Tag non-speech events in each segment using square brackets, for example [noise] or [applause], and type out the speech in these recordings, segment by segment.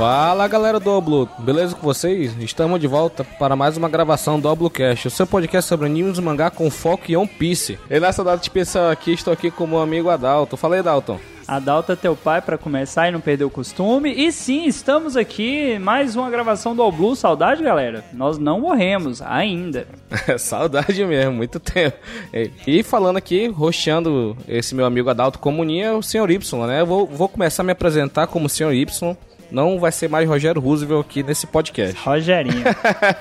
Fala galera do Oblu, beleza com vocês? Estamos de volta para mais uma gravação do Oblocast, o seu podcast sobre animes e mangá com foco em One Piece. E nessa data especial aqui, estou aqui com o meu amigo Adalto. Fala aí, Dalton. Adalto é teu pai para começar e não perder o costume. E sim, estamos aqui, mais uma gravação do All Blue. Saudade, galera? Nós não morremos ainda. [laughs] Saudade mesmo, muito tempo. E falando aqui, roxeando esse meu amigo Adalto Comunia, o Sr. Y, né? Eu vou, vou começar a me apresentar como Sr. Y. Não vai ser mais Rogério Roosevelt aqui nesse podcast. Rogerinho.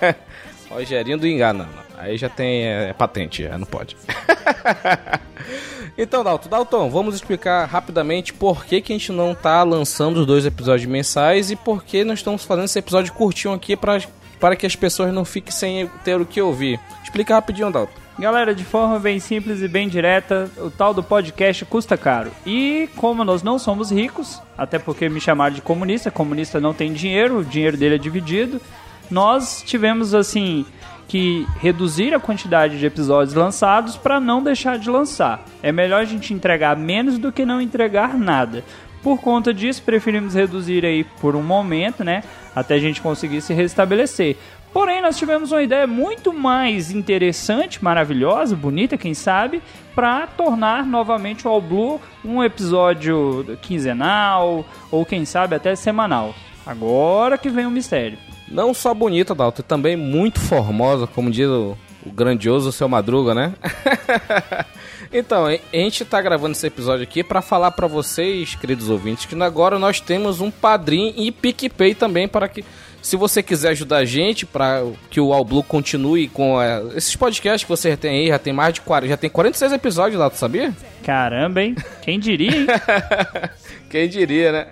[laughs] Rogerinho do Engano. Aí já tem é, patente, já não pode. [laughs] Então, Dalton, Dalton, vamos explicar rapidamente por que, que a gente não tá lançando os dois episódios mensais e por que nós estamos fazendo esse episódio curtinho aqui para para que as pessoas não fiquem sem ter o que ouvir. Explica rapidinho, Dalton. Galera, de forma bem simples e bem direta, o tal do podcast custa caro. E como nós não somos ricos, até porque me chamaram de comunista, comunista não tem dinheiro, o dinheiro dele é dividido, nós tivemos assim que reduzir a quantidade de episódios lançados para não deixar de lançar. É melhor a gente entregar menos do que não entregar nada. Por conta disso, preferimos reduzir aí por um momento, né? Até a gente conseguir se restabelecer. Porém, nós tivemos uma ideia muito mais interessante, maravilhosa, bonita, quem sabe, para tornar novamente o All Blue um episódio quinzenal ou quem sabe até semanal. Agora que vem o mistério. Não só bonita, Dalton, também muito formosa, como diz o, o grandioso seu Madruga, né? [laughs] então, a gente tá gravando esse episódio aqui para falar para vocês, queridos ouvintes, que agora nós temos um padrinho e PicPay também para que se você quiser ajudar a gente para que o All Blue continue com é, esses podcasts que você tem aí, já tem mais de 40, já tem 46 episódios lá, tu sabia? Caramba, hein? Quem diria, hein? [laughs] Quem diria, né?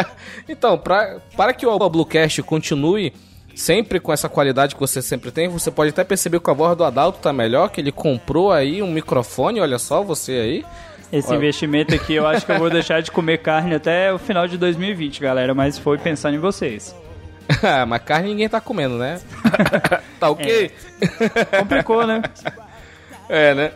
[laughs] então, pra, para que o Bluecast continue sempre com essa qualidade que você sempre tem, você pode até perceber que a voz do Adalto tá melhor, que ele comprou aí um microfone, olha só você aí. Esse olha. investimento aqui eu acho que eu vou deixar de comer carne até o final de 2020, galera, mas foi pensando em vocês. Ah, [laughs] mas carne ninguém tá comendo, né? [laughs] tá ok? É. Complicou, né? [laughs] É, né?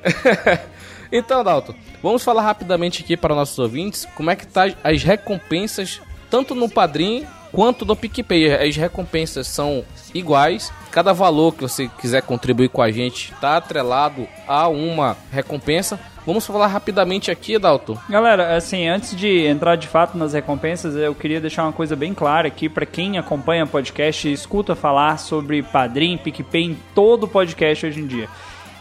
então, Dalton, Vamos falar rapidamente aqui para nossos ouvintes como é que tá as recompensas tanto no Padrim quanto no PicPay. As recompensas são iguais. Cada valor que você quiser contribuir com a gente está atrelado a uma recompensa. Vamos falar rapidamente aqui, Dalton. Galera, assim, antes de entrar de fato nas recompensas, eu queria deixar uma coisa bem clara aqui para quem acompanha o podcast e escuta falar sobre Padrim, PicPay em todo o podcast hoje em dia.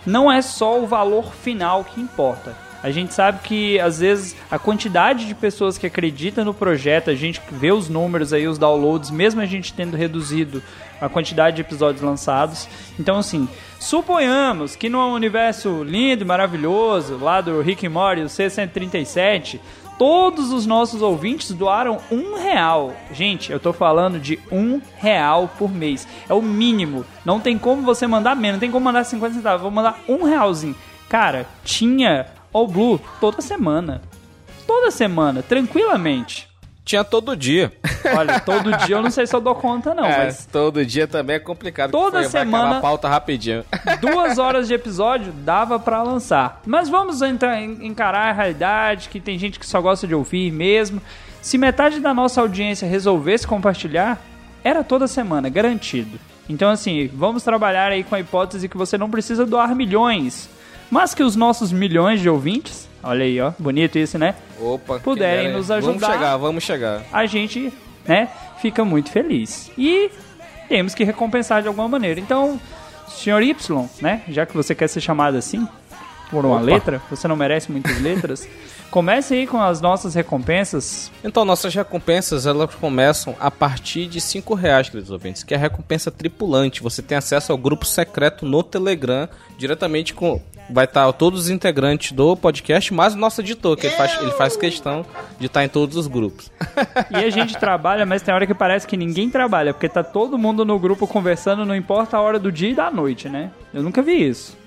Não é só o valor final que importa. A gente sabe que às vezes a quantidade de pessoas que acreditam no projeto, a gente vê os números aí, os downloads, mesmo a gente tendo reduzido a quantidade de episódios lançados. Então, assim, suponhamos que no universo lindo e maravilhoso, lá do Rick and Morty, o C137, todos os nossos ouvintes doaram um real. Gente, eu tô falando de um real por mês. É o mínimo. Não tem como você mandar menos, não tem como mandar 50 centavos. Vou mandar um realzinho. Cara, tinha All Blue toda semana. Toda semana, tranquilamente. Tinha todo dia. Olha, todo dia eu não sei se eu dou conta, não. [laughs] É, mas todo dia também é complicado. Toda foi, semana. pauta rapidinho. [laughs] Duas horas de episódio dava para lançar. Mas vamos entrar, encarar a realidade que tem gente que só gosta de ouvir mesmo. Se metade da nossa audiência resolvesse compartilhar, era toda semana, garantido. Então, assim, vamos trabalhar aí com a hipótese que você não precisa doar milhões mas que os nossos milhões de ouvintes, olha aí, ó, bonito isso, né? Opa, puderem nos ajudar. Vamos chegar, vamos chegar. A gente, né, fica muito feliz. E temos que recompensar de alguma maneira. Então, senhor Y, né, já que você quer ser chamado assim, por uma Opa. letra, você não merece muitas letras. Comece aí com as nossas recompensas. Então, nossas recompensas, elas começam a partir de 5 reais, queridos ouvintes, que é a recompensa tripulante. Você tem acesso ao grupo secreto no Telegram, diretamente com vai estar todos os integrantes do podcast, mais o nosso editor, que ele faz, ele faz questão de estar em todos os grupos. E a gente trabalha, mas tem hora que parece que ninguém trabalha, porque tá todo mundo no grupo conversando, não importa a hora do dia e da noite, né? Eu nunca vi isso.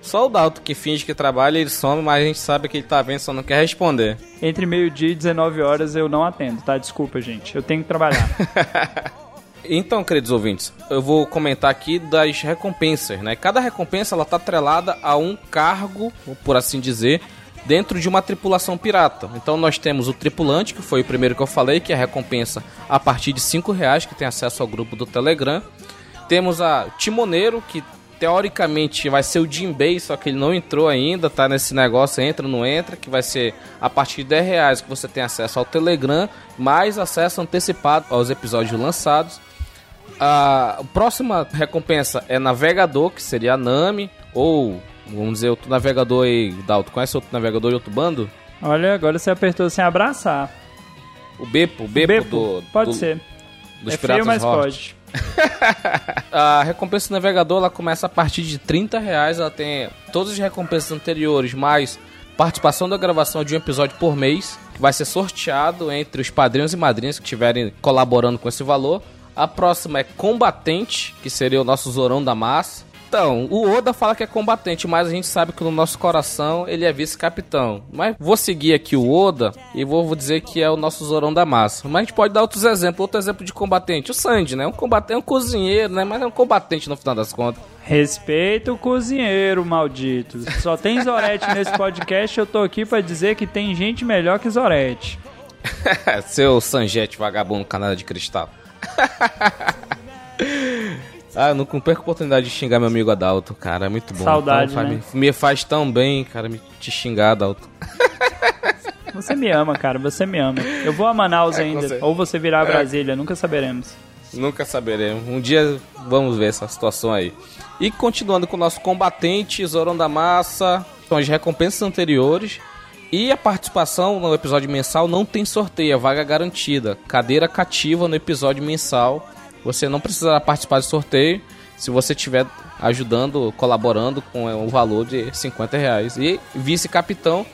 Só o Dalton que finge que trabalha, ele some, mas a gente sabe que ele tá vendo, só não quer responder. Entre meio-dia e 19 horas eu não atendo, tá? Desculpa, gente. Eu tenho que trabalhar. [laughs] Então, queridos ouvintes, eu vou comentar aqui das recompensas, né? Cada recompensa ela tá atrelada a um cargo, por assim dizer, dentro de uma tripulação pirata. Então nós temos o tripulante, que foi o primeiro que eu falei, que é a recompensa a partir de 5 reais, que tem acesso ao grupo do Telegram. Temos a Timoneiro, que teoricamente vai ser o Jinbei, só que ele não entrou ainda, tá nesse negócio, entra ou não entra, que vai ser a partir de 10 reais que você tem acesso ao Telegram, mais acesso antecipado aos episódios lançados. A próxima recompensa é navegador, que seria a Nami, ou vamos dizer, outro navegador aí, Dalton, conhece outro navegador de outro bando? Olha, agora você apertou sem abraçar. O Bepo, o Bepo, Bepo, do... pode do- ser. Dos é Piratas feio, mas Hort. pode. [laughs] A recompensa do navegador ela começa a partir de 30 reais. Ela tem todas as recompensas anteriores, mais participação da gravação de um episódio por mês, que vai ser sorteado entre os padrinhos e madrinhas que estiverem colaborando com esse valor. A próxima é combatente, que seria o nosso Zorão da Massa. Então, o Oda fala que é combatente, mas a gente sabe que no nosso coração ele é vice-capitão. Mas vou seguir aqui o Oda e vou, dizer que é o nosso Zorão da Massa. Mas a gente pode dar outros exemplos. Outro exemplo de combatente, o Sandy, né? Um combatente, é um cozinheiro, né? Mas é um combatente no final das contas. Respeita o cozinheiro, maldito. Só tem Zorete [laughs] nesse podcast, eu tô aqui pra dizer que tem gente melhor que Zorete. [laughs] Seu Sanjete vagabundo canal de cristal. [laughs] ah, eu não perco a oportunidade de xingar meu amigo Adalto, cara. É muito bom. Saudade, Então, né? me, me faz tão bem, cara, me te xingar, Adalto. [laughs] Você me ama, cara, você me ama. Eu vou a Manaus É, ainda, ou você virá a Brasília, nunca saberemos. Nunca saberemos. Um dia vamos ver essa situação aí. E continuando com o nosso combatente, Zorão da Massa, são as recompensas anteriores. E a participação no episódio mensal não tem sorteio, é vaga garantida. Cadeira cativa no episódio mensal. Você não precisará participar de sorteio se você estiver ajudando, colaborando com o valor de 50 reais. E vice-capitão,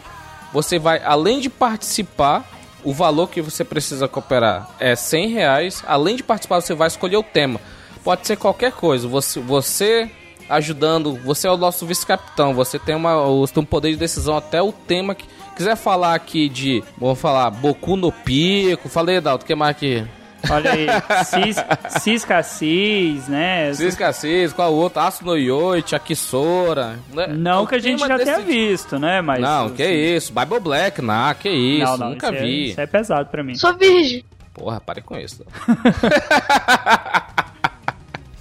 você vai, além de participar, o valor que você precisa cooperar é 100 reais. Além de participar, você vai escolher o tema. Pode ser qualquer coisa. Você, você ajudando, você é o nosso vice-capitão. Você tem, uma, o- tem um poder de decisão até o tema que quiser falar aqui de, vamos falar, Boku no Pico. Falei, Dalton, o que mais aqui? Olha aí, cis, cis cassis, né? Cisca Cis, qual outro? Aço no Yoite, Akisora. né? Não O que a gente já tenha desse- visto, né? Mas, Não, que isso. Bible Black, não, que isso. Não, não, nunca isso é- vi. isso é pesado pra mim. Sou virgem. Porra, pare com isso. [laughs]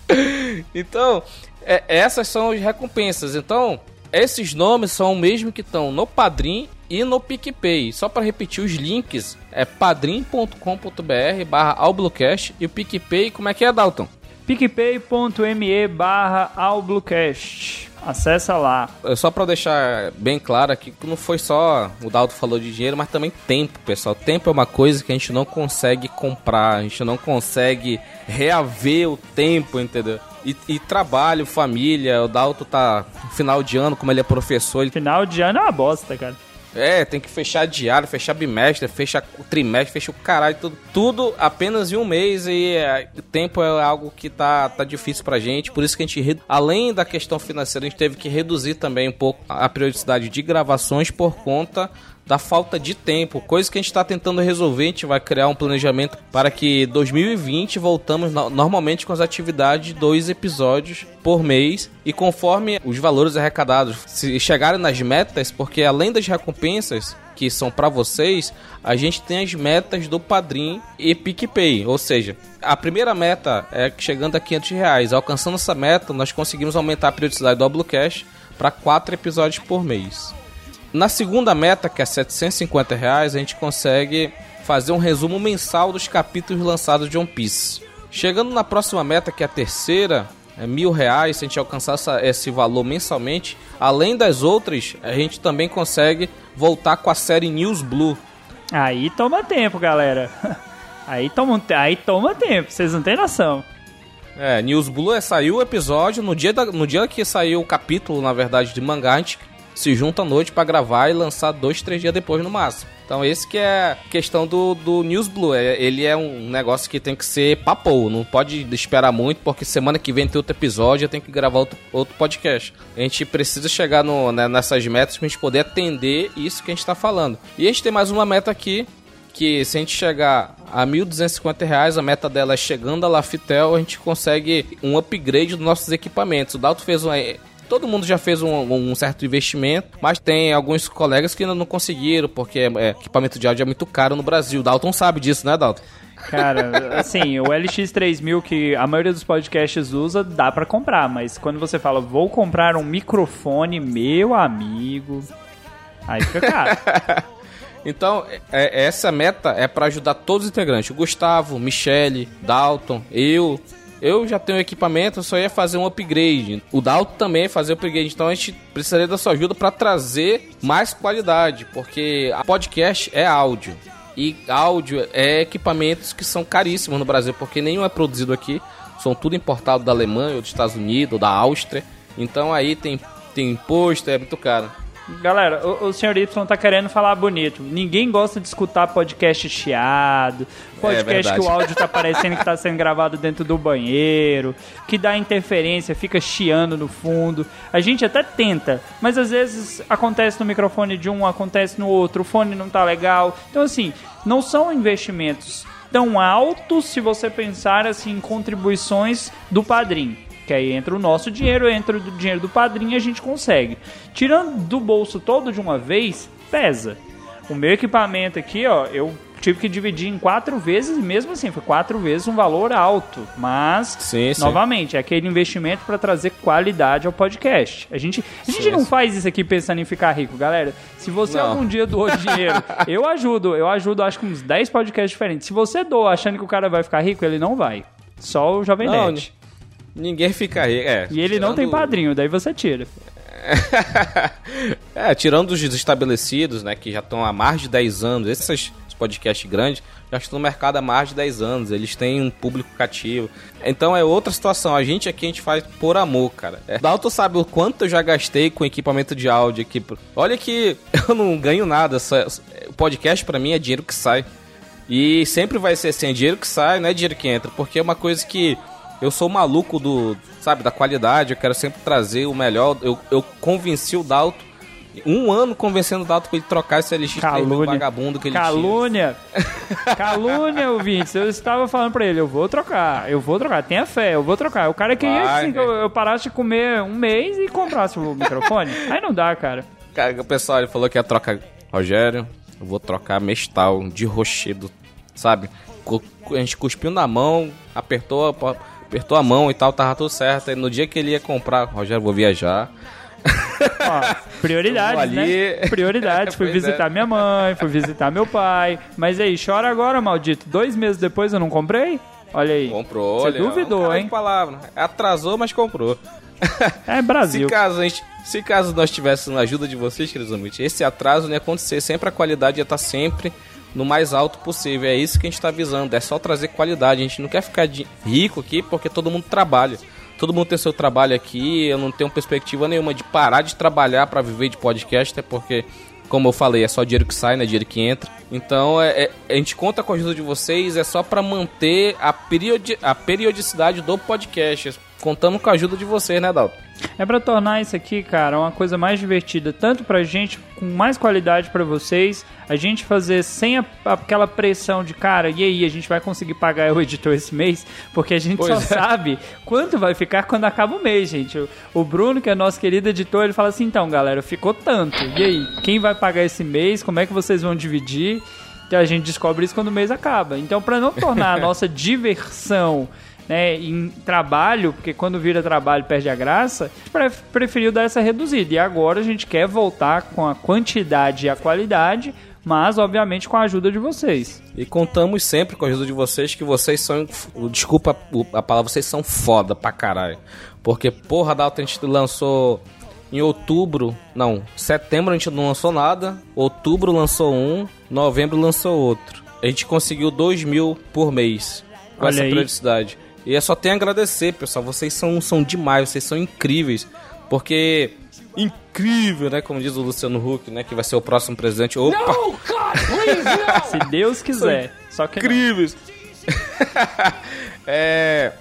[laughs] então, é, essas são as recompensas. Então, esses nomes são o mesmo que estão no Padrim e no PicPay. Só para repetir os links, é padrim.com.br barra Alblocast e o PicPay, como é que é, Dalton? picpay.me barra Albluecast. Acessa lá. É Só para deixar bem claro aqui que não foi só o Dalton falou de dinheiro, mas também tempo, pessoal. Tempo é uma coisa que a gente não consegue comprar, a gente não consegue reaver o tempo, entendeu? E, e trabalho, família, o Dalton tá no final de ano, como ele é professor, ele Final de ano é uma bosta, cara. É, tem que fechar diário, fechar bimestre, fechar trimestre, fecha o caralho, tudo, tudo apenas em um mês e é, o tempo é algo que tá, tá difícil pra gente, por isso que a gente, além da questão financeira, a gente teve que reduzir também um pouco a periodicidade de gravações por conta da falta de tempo, coisa que a gente está tentando resolver, a gente vai criar um planejamento para que 2020 voltamos no- normalmente com as atividades de dois episódios por mês e conforme os valores arrecadados se chegarem nas metas, porque além das recompensas que são para vocês, a gente tem as metas do Padrim e PicPay, ou seja, a primeira meta é chegando a 500 reais, alcançando essa meta, nós conseguimos aumentar a periodicidade do Oblocast para quatro episódios por mês. Na segunda meta, que é 750 reais, a gente consegue fazer um resumo mensal dos capítulos lançados de One Piece. Chegando na próxima meta, que é a terceira, é mil reais, se a gente alcançar essa- esse valor mensalmente. Além das outras, a gente também consegue voltar com a série News Blue. Aí toma tempo, galera. [laughs] Aí toma, aí toma tempo, vocês não têm noção. É, News Blue é, saiu o episódio, no dia, da- no dia que saiu o capítulo, na verdade, de mangá, a gente se junta à noite pra gravar e lançar dois, três dias depois no máximo. Então esse que é a questão do, do News Blue. É, ele é um negócio que tem que ser papo, não pode esperar muito, porque semana que vem tem outro episódio, eu tenho que gravar outro, outro podcast. A gente precisa chegar no, né, nessas metas pra gente poder atender isso que a gente tá falando. E a gente tem mais uma meta aqui, que se a gente chegar a 1.250 reais, a meta dela é chegando a Laftel, a gente consegue um upgrade dos nossos equipamentos. O Dalton fez uma, todo mundo já fez um, um, certo investimento, mas tem alguns colegas que ainda não conseguiram, porque é, equipamento de áudio é muito caro no Brasil. Dalton sabe disso, né, Dalton? Cara, assim, o LX3000 que a maioria dos podcasts usa, dá para comprar, mas quando você fala, vou comprar um microfone, meu amigo, aí fica caro. [laughs] Então, é, essa meta é para ajudar todos os integrantes. O Gustavo, Michele, Dalton, eu. Eu já tenho equipamento, eu só ia fazer um upgrade. O Dalton também ia fazer upgrade. Então a gente precisaria da sua ajuda para trazer mais qualidade, porque a podcast é áudio. E áudio é equipamentos que são caríssimos no Brasil, porque nenhum é produzido aqui. São tudo importado da Alemanha, ou dos Estados Unidos, ou da Áustria. Então aí tem, tem imposto, é muito caro. Galera, o, o senhor Y tá querendo falar bonito. Ninguém gosta de escutar podcast chiado, podcast é que o áudio tá parecendo que tá sendo gravado dentro do banheiro, que dá interferência, fica chiando no fundo. A gente até tenta, mas às vezes acontece no microfone de um, acontece no outro, o fone não tá legal. Então, assim, não são investimentos tão altos se você pensar assim em contribuições do padrinho. Que aí entra o nosso dinheiro, entra o dinheiro do padrinho e a gente consegue. Tirando do bolso todo de uma vez, pesa. O meu equipamento aqui, ó, eu tive que dividir em quatro vezes, mesmo assim, foi quatro vezes um valor alto. Mas, sim, sim. novamente, é aquele investimento para trazer qualidade ao podcast. A gente, a gente sim, não faz isso aqui pensando em ficar rico, galera. Se você não. algum dia doou dinheiro, [laughs] eu ajudo, eu ajudo acho que uns 10 podcasts diferentes. Se você doa achando que o cara vai ficar rico, ele não vai. Só o Jovem não, Nerd. Ninguém fica rico. É, e ele tirando... não tem padrinho, daí você tira. [laughs] é, tirando os estabelecidos, né, que já estão há mais de 10 anos, esses podcasts grandes já estão no mercado há mais de 10 anos, eles têm um público cativo. Então é outra situação, a gente aqui a gente faz por amor, cara. É, Dalton sabe o quanto eu já gastei com equipamento de áudio aqui. Olha que [laughs] eu não ganho nada, só, o podcast para mim é dinheiro que sai. E sempre vai ser assim, é dinheiro que sai, não é dinheiro que entra, porque é uma coisa que eu sou maluco do, sabe, da qualidade, eu quero sempre trazer o melhor. Eu, eu convenci o Dalto, um ano convencendo o Dalto pra ele trocar esse LX Calúnia. vagabundo que ele Calúnia. tinha. Calúnia, [laughs] ouvintes. Eu estava falando pra ele, eu vou trocar, eu vou trocar, tenha fé, eu vou trocar. O cara queria Vai, assim, que eu, eu, parasse de comer um mês e comprasse o microfone. [laughs] Aí não dá, cara. Cara, o pessoal ele falou que ia trocar. Rogério, eu vou trocar Mestal de rochedo, sabe? A gente cuspiu na mão, apertou apertou a mão e tal, tava tudo certo. E no dia que ele ia comprar, Rogério, vou viajar. Ó, prioridades, [laughs] né? Prioridades. fui [laughs] visitar é. minha mãe, fui visitar meu pai. Mas aí, chora agora, maldito. Dois meses depois eu não comprei? Olha aí. Comprou, Você olha. duvidou, é hein? palavra. Atrasou, mas comprou. [laughs] É Brasil. se, caso gente, se caso nós tivéssemos a ajuda de vocês, queridos amigos, esse atraso não ia acontecer. Sempre a qualidade ia estar sempre no mais alto possível. É isso que a gente está visando. É só trazer qualidade. A gente não quer ficar rico aqui porque todo mundo trabalha. Todo mundo tem seu trabalho aqui. Eu não tenho perspectiva nenhuma de parar de trabalhar para viver de podcast, até porque, como eu falei, é só dinheiro que sai, não é dinheiro que entra. Então é, é, a gente conta com a ajuda de vocês. É só para manter a, periodi a periodicidade do podcast. Contamos com a ajuda de vocês, né, Dalton? É para tornar isso aqui, cara, uma coisa mais divertida, tanto pra gente, com mais qualidade para vocês, a gente fazer sem a, aquela pressão de, cara, e aí, a gente vai conseguir pagar o editor esse mês? Porque a gente pois só é. sabe quanto vai ficar quando acaba o mês, gente. O, o, Bruno, que é nosso querido editor, ele fala assim, então, galera, ficou tanto. E aí, quem vai pagar esse mês? Como é que vocês vão dividir? Então a gente descobre isso quando o mês acaba. Então, para não tornar a [laughs] nossa diversão né, em trabalho, porque quando vira trabalho perde a graça, a gente preferiu dar essa reduzida. E agora a gente quer voltar com a quantidade e a qualidade, mas obviamente com a ajuda de vocês. E contamos sempre com a ajuda de vocês que vocês são, desculpa a palavra, vocês são foda pra caralho. Porque porra, Dalton a gente lançou em outubro, não, setembro a gente não lançou nada, outubro lançou um, novembro lançou outro. A gente conseguiu 2 mil por mês com Olha essa periodicidade. E é só tem a agradecer, pessoal. Vocês são, são demais, vocês são incríveis. Porque. Incrível, né? Como diz o Luciano Huck, né? Que vai ser o próximo presidente. Opa! No, God, please, Se Deus quiser. Só que incríveis. [laughs] é.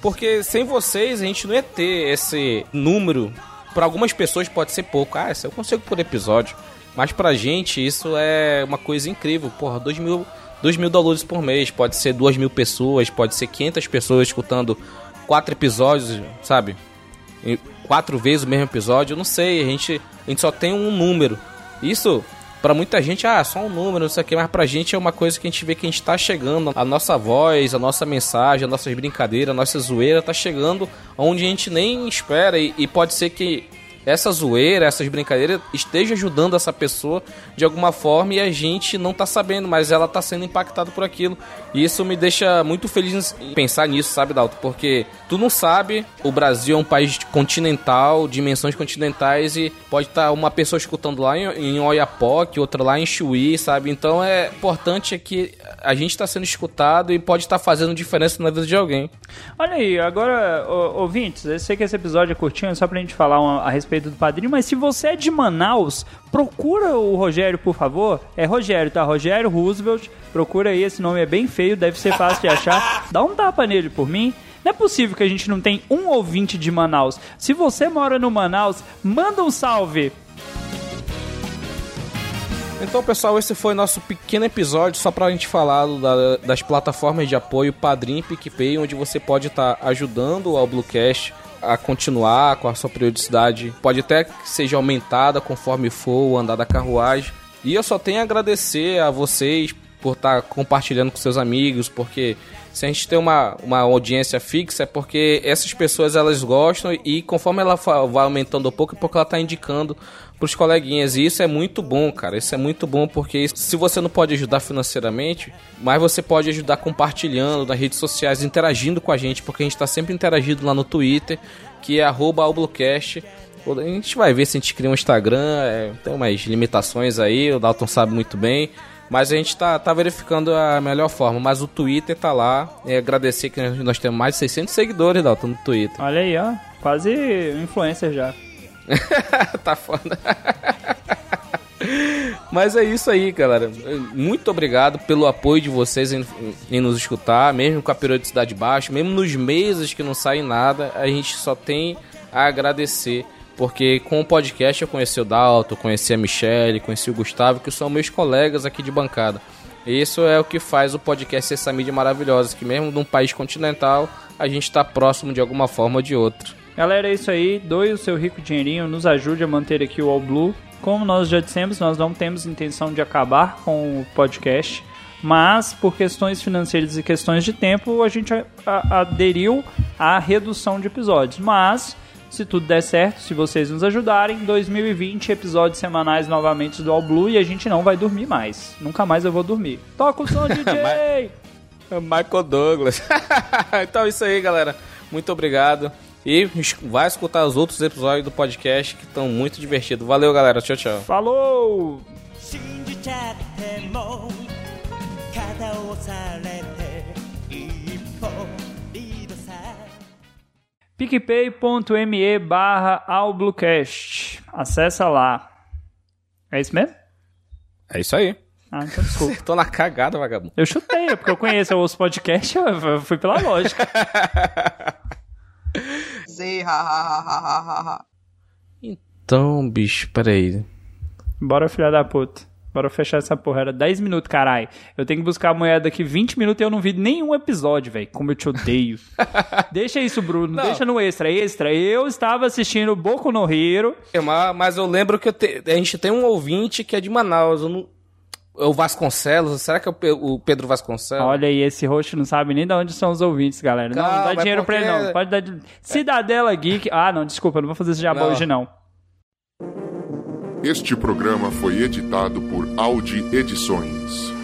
Porque sem vocês a gente não ia ter esse número. Para algumas pessoas pode ser pouco. Ah, eu consigo por episódio. Mas pra gente isso é uma coisa incrível. Porra, 2 mil 2 mil dólares por mês, pode ser 2 mil pessoas, pode ser 500 pessoas escutando quatro episódios, sabe? quatro vezes o mesmo episódio, eu não sei, a gente, a gente só tem um número. Isso para muita gente, ah, só um número, não sei o que, mas pra gente é uma coisa que a gente vê que a gente tá chegando. A nossa voz, a nossa mensagem, as nossas brincadeiras, a nossa zoeira tá chegando onde a gente nem espera. E, e pode ser que essa zoeira, essas brincadeiras esteja ajudando essa pessoa de alguma forma e a gente não tá sabendo, mas ela tá sendo impactada por aquilo. E isso me deixa muito feliz em pensar nisso, sabe, Dalton? Porque tu não sabe, o Brasil é um país continental, dimensões continentais e pode estar tá uma pessoa escutando lá em, em Oiapoque, outra lá em Chuí, sabe? Então é importante que a gente está sendo escutado e pode estar tá fazendo diferença na vida de alguém. Olha aí, agora, ouvintes, eu sei que esse episódio é curtinho, é só pra gente falar uma, a respeito respeito do padrinho, mas se você é de Manaus, procura o Rogério, por favor. É Rogério, tá? Rogério Roosevelt. Procura aí, esse nome é bem feio, deve ser fácil de achar. [laughs] Dá um tapa nele por mim. Não é possível que a gente não tenha um ouvinte de Manaus. Se você mora no Manaus, manda um salve. Então, pessoal, esse foi nosso pequeno episódio só pra gente falar da, das plataformas de apoio Padrim e PicPay, onde você pode estar tá ajudando ao Bluecast a continuar com a sua periodicidade. Pode até que seja aumentada conforme for o andar da carruagem. E eu só tenho a agradecer a vocês por estar compartilhando com seus amigos, porque se a gente tem uma, uma audiência fixa é porque essas pessoas elas gostam e conforme ela vai aumentando um pouco é porque ela está indicando pros coleguinhas. E isso é muito bom, cara. Isso é muito bom porque se você não pode ajudar financeiramente, mas você pode ajudar compartilhando nas redes sociais, interagindo com a gente, porque a gente está sempre interagindo lá no Twitter, que é @alblocast. A gente vai ver se a gente cria um Instagram, é, tem umas limitações aí, o Dalton sabe muito bem. Mas a gente tá, tá verificando a melhor forma. Mas o Twitter tá lá. E agradecer que nós temos mais de 600 seguidores, Dalton, no Twitter. Olha aí, ó. Quase influencer já. [laughs] tá foda. Mas é isso aí, galera. Muito obrigado pelo apoio de vocês em, em, nos escutar, mesmo com a periodicidade baixa, mesmo nos meses que não sai nada, a gente só tem a agradecer. Porque com o podcast eu conheci o Dalton, conheci a Michelle, conheci o Gustavo, que são meus colegas aqui de bancada. Isso é o que faz o podcast ser essa mídia maravilhosa, que mesmo num país continental, a gente está próximo de alguma forma ou de outra. Galera, é isso aí. Doe o seu rico dinheirinho, nos ajude a manter aqui o All Blue. Como nós já dissemos, nós não temos intenção de acabar com o podcast, mas por questões financeiras e questões de tempo, a gente aderiu à redução de episódios. Mas, se tudo der certo, se vocês nos ajudarem, 2020 episódios semanais novamente do All Blue e a gente não vai dormir mais. Nunca mais eu vou dormir. Toca o som, [laughs] DJ! Michael Douglas. [laughs] então é isso aí, galera. Muito obrigado. E vai escutar os outros episódios do podcast que estão muito divertidos. Valeu, galera. Tchau, tchau. Falou! picpay.me barra Albluecast. Acessa lá. É isso mesmo? É isso aí. Ah, então desculpa. [laughs] Tô na cagada, vagabundo. Eu chutei, é porque eu conheço os podcasts, eu fui pela lógica. [laughs] Z, ha, ha, ha, ha, ha. Então, bicho, peraí. Bora, filha da puta. Bora fechar essa porra. Era 10 minutos, caralho. Eu tenho que buscar a moeda daqui 20 minutos e eu não vi nenhum episódio, velho. Como eu te odeio. [laughs] deixa isso, Bruno. Não. Deixa no extra. Extra. Eu estava assistindo Boku no Hero. Mas eu lembro que eu te... a gente tem um ouvinte que é de Manaus. Eu não o Vasconcelos? Será que é o Pedro Vasconcelos? Olha aí, esse roxo não sabe nem de onde são os ouvintes, galera. Calma, não, não dá dinheiro porque... pra ele, não. Pode dar. Cidadela Geek. Ah, não, desculpa, não vou fazer esse jabá não. hoje, não. Este programa foi editado por Audi Edições.